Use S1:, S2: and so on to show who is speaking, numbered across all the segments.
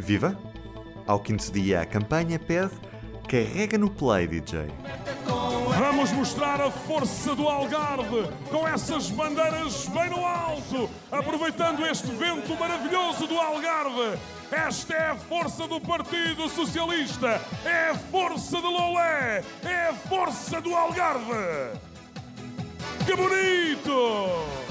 S1: Viva! Ao quinto dia, a campanha pede Carrega no Play, DJ.
S2: Vamos mostrar a força do Algarve com essas bandeiras bem no alto, aproveitando este vento maravilhoso do Algarve. Esta é a força do Partido Socialista, é a força de Lolé, é a força do Algarve. Que bonito!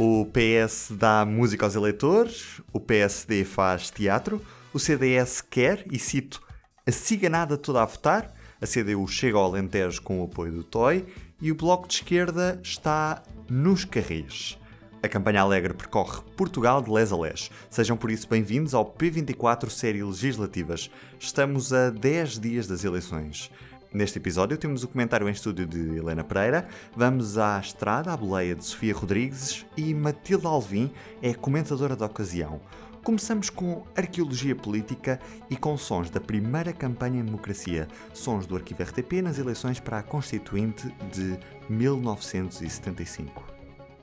S1: O PS dá música aos eleitores, o PSD faz teatro, o CDS quer, e cito, a ciganada toda a votar, a CDU chega ao Alentejo com o apoio do TOI e o Bloco de Esquerda está nos carris. A campanha alegre percorre Portugal de les a les. Sejam por isso bem-vindos ao P24 Série Legislativas. Estamos a 10 dias das eleições. Neste episódio temos o comentário em estúdio de Helena Pereira, vamos à estrada, à boleia de Sofia Rodrigues e Matilde Alvim é comentadora da ocasião. Começamos com arqueologia política e com sons da primeira campanha em democracia, sons do arquivo RTP nas eleições para a Constituinte de 1975.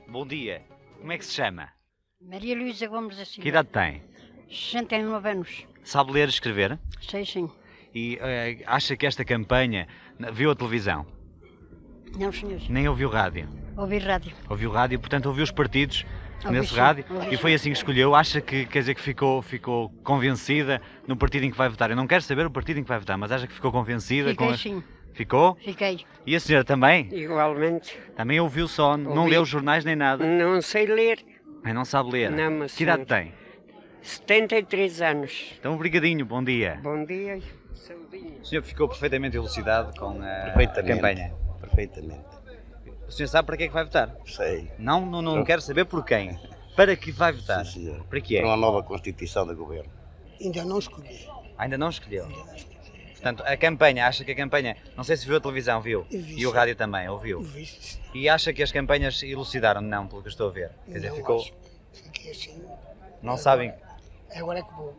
S3: Bom dia. Como é que se chama?
S4: Maria Luísa Gomes da Silva.
S3: Que idade tem?
S4: 69 anos.
S3: Sabe ler e escrever?
S4: Sei sim.
S3: E eh, acha que esta campanha viu a televisão?
S4: Não, senhor.
S3: Nem ouviu rádio?
S4: Ouvi rádio.
S3: Ouviu rádio, portanto ouviu os partidos
S4: Ouvi
S3: nesse
S4: sim,
S3: rádio
S4: ouvi
S3: e foi assim que escolheu. Acha que quer dizer que ficou, ficou convencida no partido em que vai votar? Eu não quero saber o partido em que vai votar, mas acha que ficou convencida
S4: Fiquei
S3: com a-
S4: sim.
S3: Ficou?
S4: Fiquei.
S3: E a senhora também?
S5: Igualmente.
S3: Também ouviu só, não
S5: Ouvi.
S3: leu os jornais nem nada.
S5: Não sei ler.
S3: Mas não sabe ler.
S5: Não, mas
S3: que idade
S5: senhor.
S3: tem?
S5: 73 anos.
S3: Então, obrigadinho, bom dia.
S5: Bom dia.
S3: O senhor ficou perfeitamente elucidado com a,
S6: Perfeitamente.
S3: campanha.
S6: Perfeitamente.
S3: O senhor sabe para que é que vai votar?
S6: Sei.
S3: Não, não, não quero saber por quem. Para que vai votar?
S6: Sim, senhor.
S3: Para que é?
S6: Para uma nova Constituição do Governo.
S7: Ainda não escolhi.
S3: Ainda não escolheu. Portanto, a campanha, acha que a campanha, não sei se viu a televisão, viu?
S7: Vi,
S3: E o rádio também, ouviu?
S7: Vixe,
S3: E acha que as campanhas elucidaram? Não, pelo que eu estou a ver. Quer dizer,
S7: não
S3: ficou.
S7: acho. Fiquei assim.
S3: Não sabem.
S7: Agora é que vou.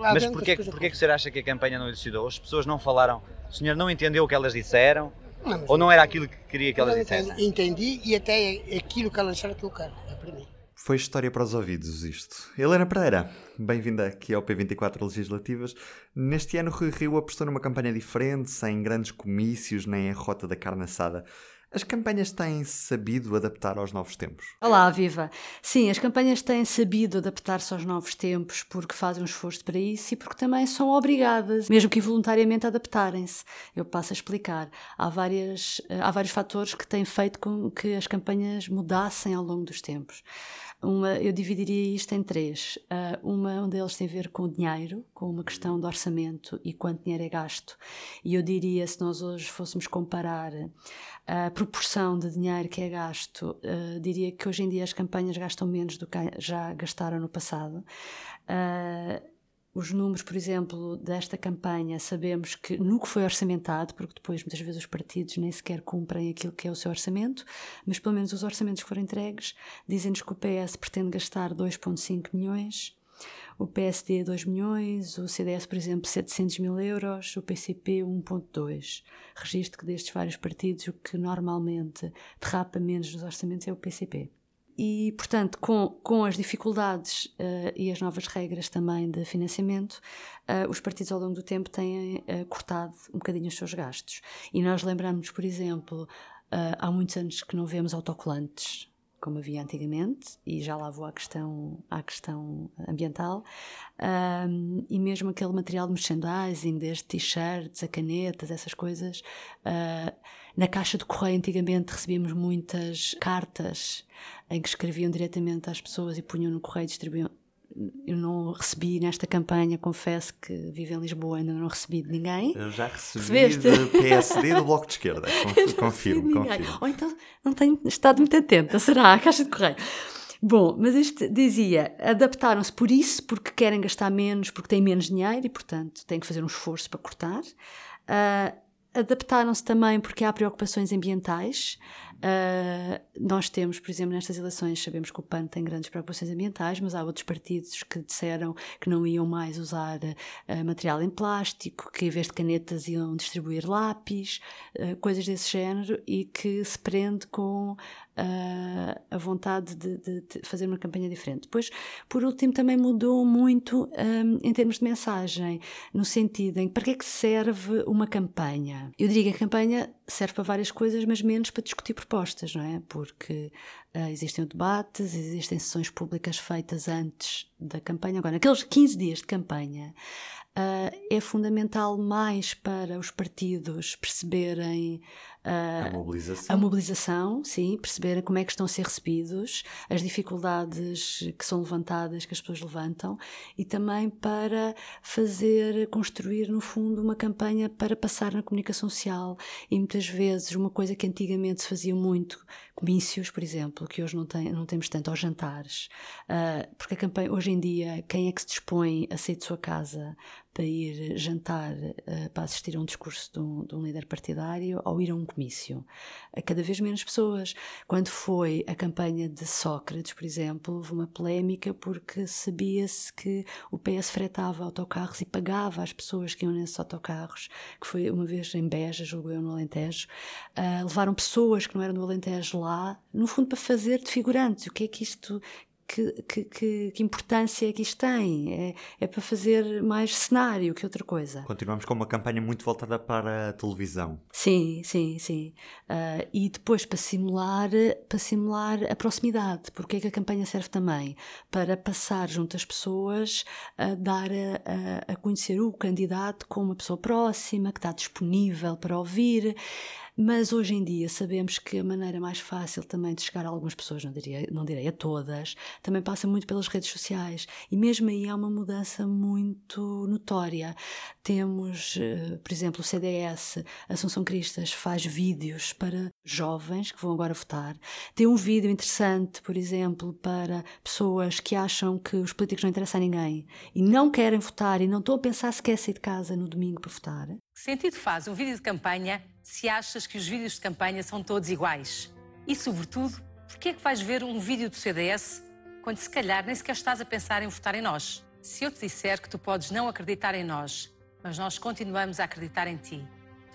S7: Lá
S3: Mas porquê, porquê que o senhor acha que a campanha não elucidou? As pessoas não falaram. O senhor não entendeu o que elas disseram?
S7: Não,
S3: Ou não era aquilo que queria que elas dissessem?
S7: entendi, e até aquilo que ela disseram que eu quero. É para mim.
S1: Foi história para os ouvidos isto. Helena Pereira, bem-vinda aqui ao P24 Legislativas. Neste ano Rui Rio apostou numa campanha diferente, sem grandes comícios nem a rota da carne assada. As campanhas têm sabido adaptar aos novos tempos.
S8: Olá, viva! Sim, as campanhas têm sabido adaptar-se aos novos tempos porque fazem um esforço para isso e porque também são obrigadas, mesmo que involuntariamente, a adaptarem-se. Eu passo a explicar. Há, várias, eh, há vários fatores que têm feito com que as campanhas mudassem ao longo dos tempos. Uma, eu dividiria isto em três. Ah, uma, um deles tem a ver com o dinheiro, com uma questão de orçamento e quanto dinheiro é gasto. E eu diria, se nós hoje fôssemos comparar a proporção de dinheiro que é gasto, ah, diria que hoje em dia as campanhas gastam menos do que já gastaram no passado. Ah, os números, por exemplo, desta campanha, sabemos que no que foi orçamentado, porque depois muitas vezes os partidos nem sequer cumprem aquilo que é o seu orçamento, mas pelo menos os orçamentos que foram entregues dizem-nos que o PS pretende gastar 2,5 milhões, o PSD 2 milhões, o CDS, por exemplo, 700 mil euros, o PCP 1,2. Registro que destes vários partidos o que normalmente derrapa menos nos orçamentos é o PCP. E, portanto, com, com as dificuldades eh, e as novas regras também de financiamento, eh, os partidos ao longo do tempo têm eh, cortado um bocadinho os seus gastos. E nós lembramos, por exemplo, há muitos anos que não vemos autocolantes como havia antigamente, e já lá vou à questão, à questão ambiental, Ahm, e mesmo aquele material de merchandising, desde t-shirts a canetas, essas coisas. ah, na caixa de correio, antigamente, recebíamos muitas cartas em que escreviam diretamente às pessoas e punham no correio e distribuíam. Eu não recebi nesta campanha, confesso que vivo em Lisboa, ainda não recebi de ninguém.
S1: Eu já recebi
S8: Recebeste?
S1: de PSD do Bloco de Esquerda. Conf- Confirmo, confirmo.
S8: Ou então não tenho estado muito atenta, será? A caixa de correio. Bom, mas isto dizia, adaptaram-se por isso, porque querem gastar menos, porque têm menos dinheiro e, portanto, têm que fazer um esforço para cortar. Ah, adaptaram-se também porque há preocupações ambientais. Ah, nós temos, por exemplo, nestas eleições, sabemos que o PAN tem grandes preocupações ambientais, mas há outros partidos que disseram que não iam mais usar uh, material em plástico, que em vez de canetas iam distribuir lápis, uh, coisas desse género, e que se prende com uh, a vontade de, de, de, fazer uma campanha diferente. Depois, por último, também mudou muito um, em termos de mensagem, no sentido em para que é que serve uma campanha? Eu diria que a campanha serve para várias coisas, mas menos para discutir propostas, não é? Porque uh, existem debates, existem sessões públicas feitas antes da campanha. Agora, naqueles 15 dias de campanha, uh, é fundamental mais para os partidos perceberem
S1: Uh, a mobilização.
S8: A mobilização, sim, perceberem como é que estão a ser recebidos, as dificuldades que são levantadas, que as pessoas levantam, e também para fazer, construir, no fundo, uma campanha para passar na comunicação social. E muitas vezes, uma coisa que antigamente se fazia muito, comícios, por exemplo, que hoje não, tem, não temos tanto, aos jantares, uh, porque a campanha, hoje em dia, quem é que se dispõe a sair de sua casa para ir jantar, uh, para assistir a um discurso de um, de um, líder partidário ou ir a um comício. A cada vez menos pessoas. Quando foi a campanha de Sócrates, por exemplo, houve uma polémica porque sabia-se que o PS fretava autocarros e pagava às pessoas que iam nesses autocarros, que foi uma vez em Beja, julgo eu, no Alentejo. Uh, levaram pessoas que não eram do Alentejo lá, no fundo, para fazer de figurantes. O que é que isto que, que, que, que, importância é que isto tem? É, é, para fazer mais cenário que outra coisa.
S1: Continuamos com uma campanha muito voltada para a televisão.
S8: Sim, sim, sim. Uh, e depois para simular, para simular a proximidade. Porque é que a campanha serve também? Para passar junto às pessoas, a dar a, a, a conhecer o candidato como uma pessoa próxima, que está disponível para ouvir. Mas hoje em dia sabemos que a maneira mais fácil também de chegar a algumas pessoas, não, diria, não direi a todas, também passa muito pelas redes sociais. E mesmo aí há uma mudança muito notória. Temos, eh, por exemplo, o CDS, Assunção Cristas, faz vídeos para jovens que vão agora votar. Tem um vídeo interessante, por exemplo, para pessoas que acham que os políticos não interessam a ninguém e não querem votar e não estão a pensar se quer sair de casa no domingo para votar.
S9: Que sentido faz um vídeo de campanha se achas que os vídeos de campanha são todos iguais? E, sobretudo, porquê é que vais ver um vídeo do CDS quando se calhar nem sequer estás a pensar em votar em nós? Se eu te disser que tu podes não acreditar em nós, mas nós continuamos a acreditar em ti,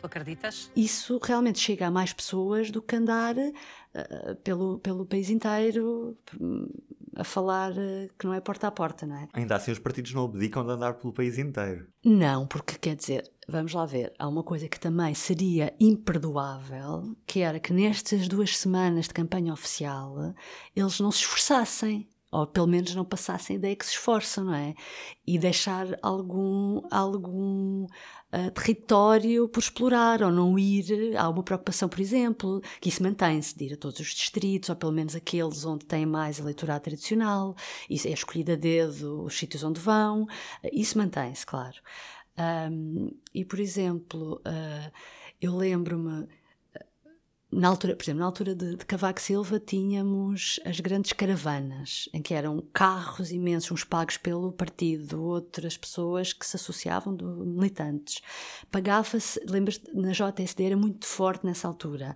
S9: tu acreditas?
S8: Isso realmente chega a mais pessoas do que andar uh, pelo, pelo país inteiro a falar uh, que não é porta a porta, não é?
S1: Ainda assim, os partidos não abdicam de andar pelo país inteiro.
S8: Não, porque quer dizer, vamos lá ver, há uma coisa que também seria imperdoável, que era que nestas duas semanas de campanha oficial eles não se esforçassem ou pelo menos não passassem a ideia que se esforçam, não é? E deixar algum, algum uh, território por explorar, ou não ir. Há uma preocupação, por exemplo, que isso mantém-se, de ir a todos os distritos, ou pelo menos aqueles onde tem mais eleitorado tradicional, isso é escolhido a dedo os sítios onde vão, uh, isso mantém-se, claro. Um, e, por exemplo, uh, eu lembro-me na altura, por exemplo, na altura de, de, Cavaco Silva tínhamos as grandes caravanas, em que eram carros imensos, uns pagos pelo partido, outras pessoas que se associavam, do, militantes. Pagava-se, lembras na JSD era muito forte nessa altura.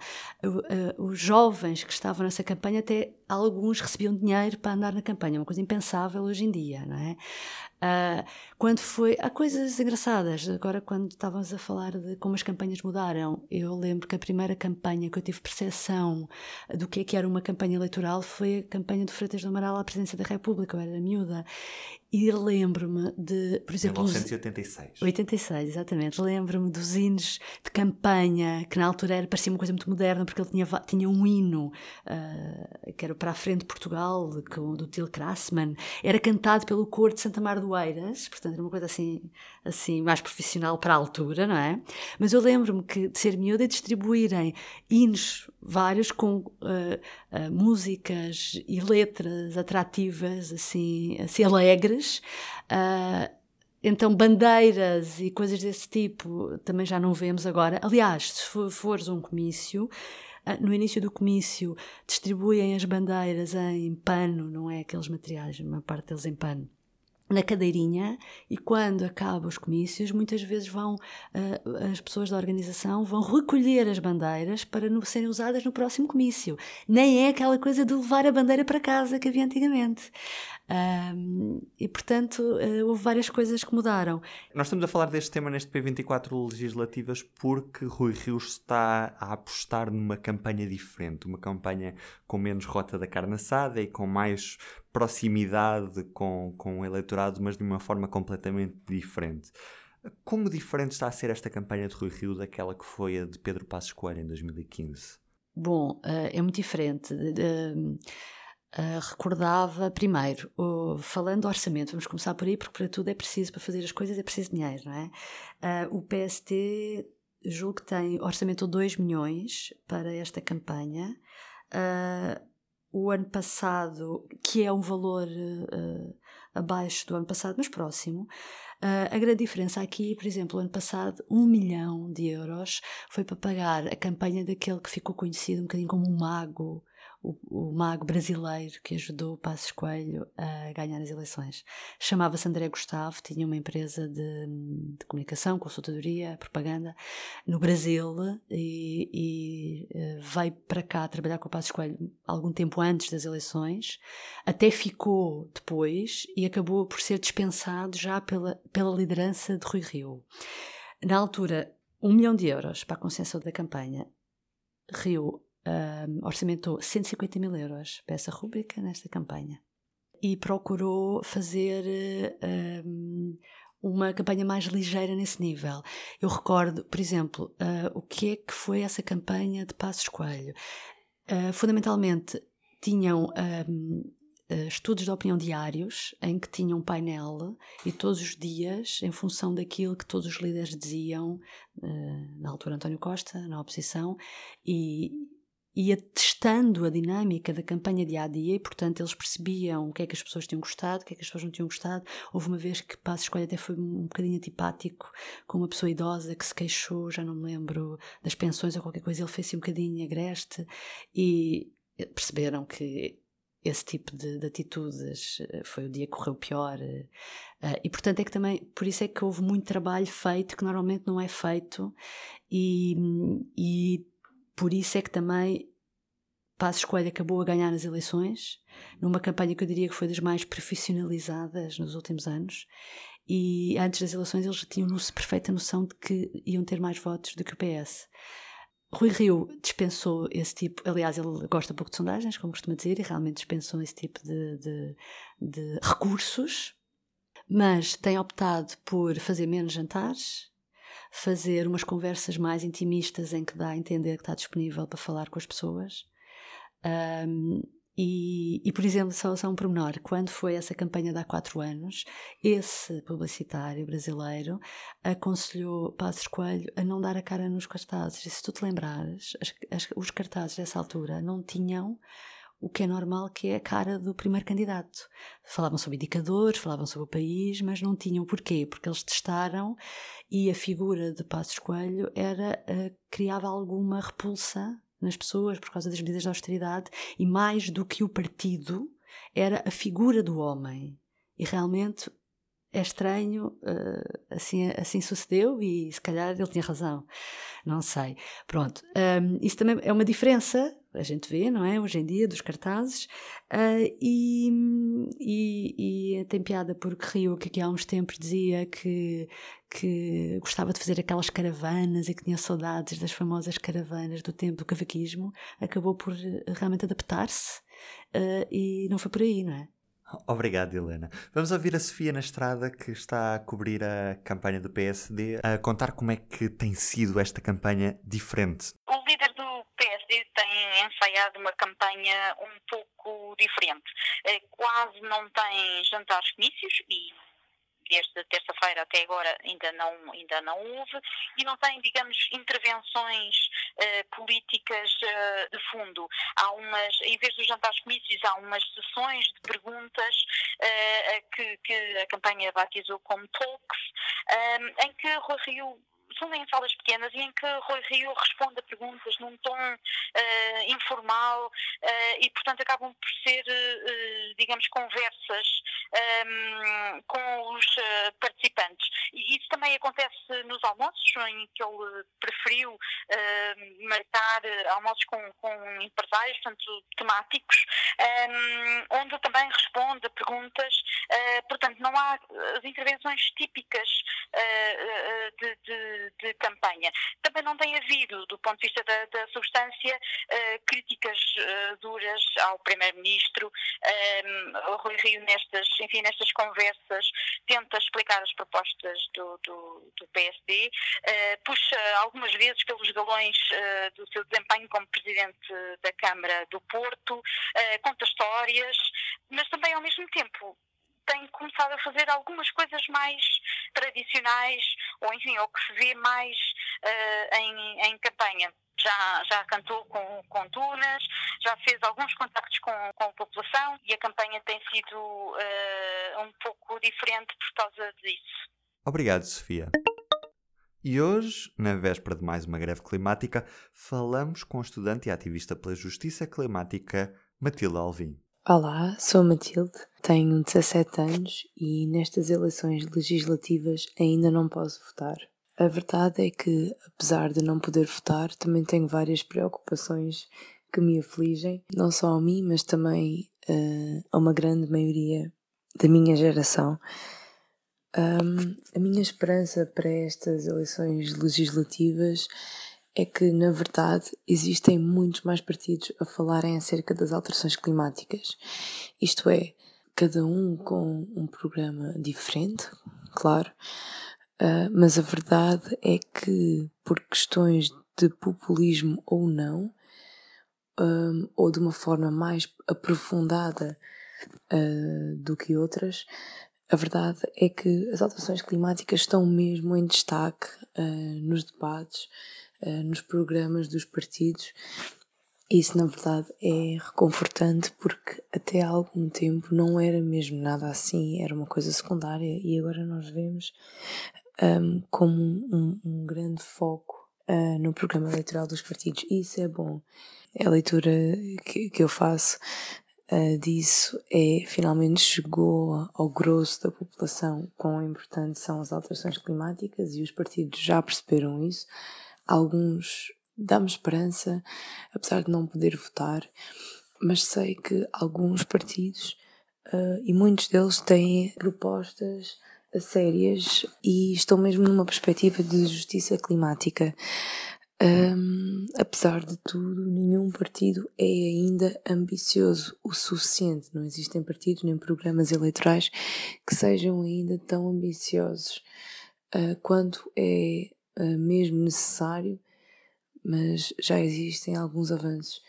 S8: os jovens que estavam nessa campanha, até alguns recebiam dinheiro para andar na campanha, uma coisa impensável hoje em dia, não é? Uh, quando foi. Há coisas engraçadas. Agora, quando estávamos a falar de como as campanhas mudaram, eu lembro que a primeira campanha que eu tive percepção do que é que era uma campanha eleitoral foi a campanha do Freitas do Amaral à presidência da República. Eu era miúda. E lembro-me de, por exemplo.
S1: 1986.
S8: 86, exatamente. Lembro-me dos hinos de campanha, que na altura era, parecia uma coisa muito moderna, porque ele tinha, tinha um hino uh, que era para a frente de Portugal, do Til Krasman. Era cantado pelo coro de Santa Mar do Eiras, portanto era uma coisa assim, assim mais profissional para a altura, não é? Mas eu lembro-me que de ser miúda e distribuírem hinos vários com uh, uh, músicas e letras atrativas, assim, assim alegres. Uh, então, bandeiras e coisas desse tipo também já não vemos agora. Aliás, se for, fores um comício, no início do comício distribuem as bandeiras em pano, não é aqueles materiais, uma parte deles em pano. na cadeirinha e quando acabam os comícios, muitas vezes vão uh, as pessoas da organização vão recolher as bandeiras para no, serem usadas no próximo comício. Nem é aquela coisa de levar a bandeira para casa que havia antigamente. Um, e portanto uh, houve várias coisas que mudaram.
S1: Nós estamos a falar deste tema neste P24 Legislativas porque Rui Rios está a apostar numa campanha diferente, uma campanha com menos rota da carne assada e com mais proximidade com, com o eleitorado, mas de uma forma completamente diferente. Como diferente está a ser esta campanha de Rui Rio daquela que foi a de Pedro Passos Coelho em 2015?
S8: Bom, uh, é muito diferente. Uh, Uh, recordava primeiro, uh, falando do orçamento, vamos começar por aí, porque para tudo é preciso, para fazer as coisas é preciso dinheiro, não é? Uh, o PST julgo que tem orçamento de 2 milhões para esta campanha. Ah, o ano passado, que é um valor abaixo do ano passado, mas próximo. a grande diferença aqui, por exemplo, o ano passado, um milhão de euros foi para pagar a campanha daquele que ficou conhecido um bocadinho como um mago o, o, mago brasileiro que ajudou Passos Coelho a ganhar as eleições. Chamava-se André Gustavo, tinha uma empresa de, de, comunicação, consultadoria, propaganda no Brasil e, e uh, veio para cá trabalhar com o Passos Coelho algum tempo antes das eleições, até ficou depois e acabou por ser dispensado já pela, pela liderança de Rui Rio. Na altura, um milhão de euros para a concessão da campanha. Rio orçamentou 150 mil euros para essa rúbrica nesta campanha e procurou fazer um, uma campanha mais ligeira nesse nível. Eu recordo, por exemplo, uh, o que é que foi essa campanha de Passos Coelho. Uh, fundamentalmente, tinham Uh, estudos de opinião diários, em que tinham um painel e todos os dias, em função daquilo que todos os líderes diziam, na altura António Costa, na oposição, e, ia testando a dinâmica da campanha dia a dia e, portanto, eles percebiam o que é que as pessoas tinham gostado, o que é que as pessoas não tinham gostado. Houve uma vez que Passo Escolha até foi um bocadinho antipático com uma pessoa idosa que se queixou, já não me lembro, das pensões ou qualquer coisa, ele fez-se um bocadinho agreste e perceberam que esse tipo de, de, atitudes eh, foi o dia que correu pior uh, e portanto é que também por isso é que houve muito trabalho feito que normalmente não é feito e, e por isso é que também Passos Coelho acabou a ganhar as eleições, numa campanha que eu diria que foi das mais profissionalizadas nos últimos anos. E antes das eleições eles tinham perfeita noção de que iam ter mais votos do que o PS. Rui Rio dispensou esse tipo, aliás, ele gosta pouco de sondagens, como costuma dizer, e realmente dispensou esse tipo de, de, de recursos, mas tem optado por fazer menos jantares, fazer umas conversas mais intimistas em que dá a entender que está disponível para falar com as pessoas. Um, e, e, por exemplo, só, só um pormenor: quando foi essa campanha de há quatro anos, esse publicitário brasileiro aconselhou Passos Coelho a não dar a cara nos cartazes. E se tu te lembrares, as, as, os cartazes dessa altura não tinham o que é normal, que é a cara do primeiro candidato. Falavam sobre indicadores, falavam sobre o país, mas não tinham porquê, porque eles testaram e a figura de Passos Coelho era uh, criava alguma repulsa nas pessoas por causa das medidas de austeridade e mais do que o partido era a figura do homem. E realmente é estranho, uh, assim, assim sucedeu e se calhar ele tinha razão, não sei. Pronto, um, isso também é uma diferença, a gente vê, não é, hoje em dia, dos cartazes, uh, e, e, e, tem piada porque Rio, que há uns tempos dizia que, que gostava de fazer aquelas caravanas e que tinha saudades das famosas caravanas do tempo do cavaquismo, acabou por eh, realmente adaptar-se e não foi por aí, não é?
S1: Obrigado, Helena. Vamos ouvir a Sofia na estrada, que está a cobrir a campanha do PSD, a contar como é que tem sido esta campanha diferente.
S10: O líder do PSD tem ensaiado uma campanha um pouco diferente. Eh, quase não tem jantares comícios e desde terça-feira até agora ainda não, ainda não houve, e não tem, digamos, intervenções uh, políticas uh, de fundo. Há umas, em vez dos jantares comícios, há umas sessões de perguntas uh, que, que, a campanha batizou como talks, em que Rui Rio fundo em salas pequenas e em que Rui Rio responde a perguntas num tom uh, informal uh, e, portanto, acabam por ser, uh, digamos, conversas um, com os participantes. E isso também acontece nos almoços, em que ele preferiu marcar almoços com, com empresários, portanto, temáticos, um, onde também responde a perguntas. portanto, não há as intervenções típicas de, de, de, campanha. Também não tem havido, do ponto de vista da, da substância, uh, críticas uh, duras ao Primeiro-Ministro. Um, o Rui Rio, nestas, enfim, nestas conversas, tenta explicar as propostas do, do, do PSD, eh, puxa algumas vezes pelos galões do seu desempenho como Presidente da Câmara do Porto, conta histórias, mas também, ao mesmo tempo, tem começado a fazer algumas coisas mais tradicionais, ou enfim, ou que se vê mais uh, em, em campanha já, já cantou com, com tunas, já fez alguns contactos com, com a população e a campanha tem sido uh, um pouco diferente por causa disso.
S1: Obrigado, Sofia. E hoje, na véspera de mais uma greve climática, falamos com a estudante e ativista pela justiça climática Matilde Alvim.
S11: Olá, sou a Matilde, tenho 17 anos e nestas eleições legislativas ainda não posso votar. A verdade é que, apesar de não poder votar, também tenho várias preocupações que me afligem, não só a mim, mas também uh, a uma grande maioria da minha geração. Um, a minha esperança para estas eleições legislativas é que, na verdade, existem muitos mais partidos a falarem acerca das alterações climáticas. Isto é, cada um com um programa diferente, claro, uh, mas a verdade é que, por questões de populismo ou não, um, ah, ou de uma forma mais aprofundada uh, do que outras, a verdade é que as alterações climáticas estão mesmo em destaque uh, nos debates uh, nos programas dos partidos. Isso, na verdade, é reconfortante porque até há algum tempo não era mesmo nada assim, era uma coisa secundária e agora nós vemos um, como um, um, grande foco uh, no programa eleitoral dos partidos. E isso é bom. A leitura que, que eu faço uh, disso é finalmente chegou ao grosso da população quão importantes são as alterações climáticas e os partidos já perceberam isso alguns dá-me esperança, apesar de não poder votar, mas sei que alguns partidos uh, e muitos deles têm propostas sérias e estão mesmo numa perspectiva de justiça climática. Um, apesar de tudo, nenhum partido é ainda ambicioso o suficiente. Não existem partidos nem programas eleitorais que sejam ainda tão ambiciosos uh, quanto é uh, mesmo necessário, mas já existem alguns avanços.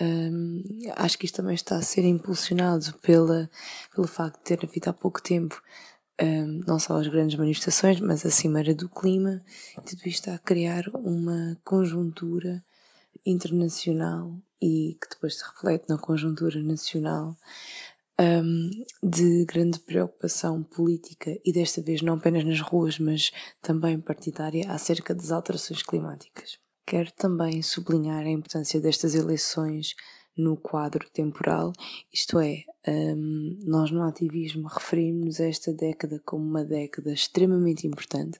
S11: Um, acho que isto também está a ser impulsionado pela, pelo facto de ter havido há pouco tempo um, não só as grandes manifestações, mas a Cimeira do Clima, tudo isto está a criar uma conjuntura internacional e que depois se reflete na conjuntura nacional um, de grande preocupação política e desta vez não apenas nas ruas, mas também partidária acerca das alterações climáticas. Quero também sublinhar a importância destas eleições no quadro temporal, isto é, um, nós no ativismo referimos esta década como uma década extremamente importante.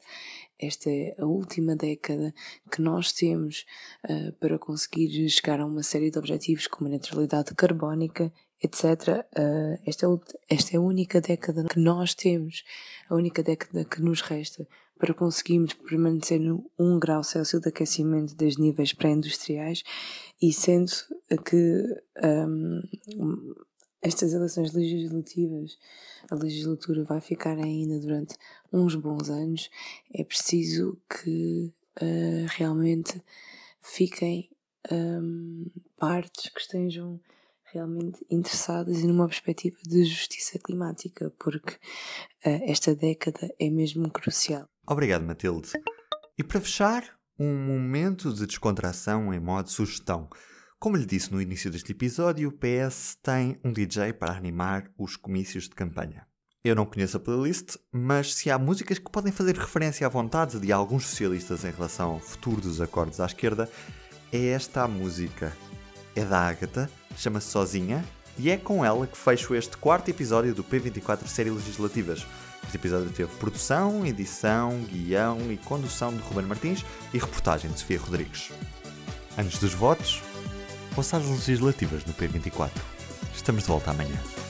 S11: Esta é a última década que nós temos uh, para conseguir chegar a uma série de objetivos como a neutralidade carbónica etc. Uh, esta, é, esta é a única década que nós temos, a única década que nos resta para conseguirmos permanecer no 1 grau Celsius de aquecimento dos níveis pré-industriais e sendo que um, estas eleições legislativas, a legislatura vai ficar ainda durante uns bons anos, é preciso que uh, realmente fiquem um, partes que estejam realmente interessadas e numa perspectiva de justiça climática, porque uh, esta década é mesmo crucial.
S1: Obrigado, Matilde. E para fechar, um momento de descontração em modo sugestão. Como lhe disse no início deste episódio, o PS tem um DJ para animar os comícios de campanha.
S12: Eu não conheço a playlist, mas se há músicas que podem fazer referência à vontade de alguns socialistas em relação ao futuro dos acordos à esquerda, é esta a música é da Ágata, chama-se Sozinha, e é com ela que fecho este quarto episódio do P24 Série Legislativas. Este episódio teve produção, edição, guião e condução de Ruben Martins e reportagem de Sofia Rodrigues. Antes dos votos, passagens legislativas no P24. Estamos de volta amanhã.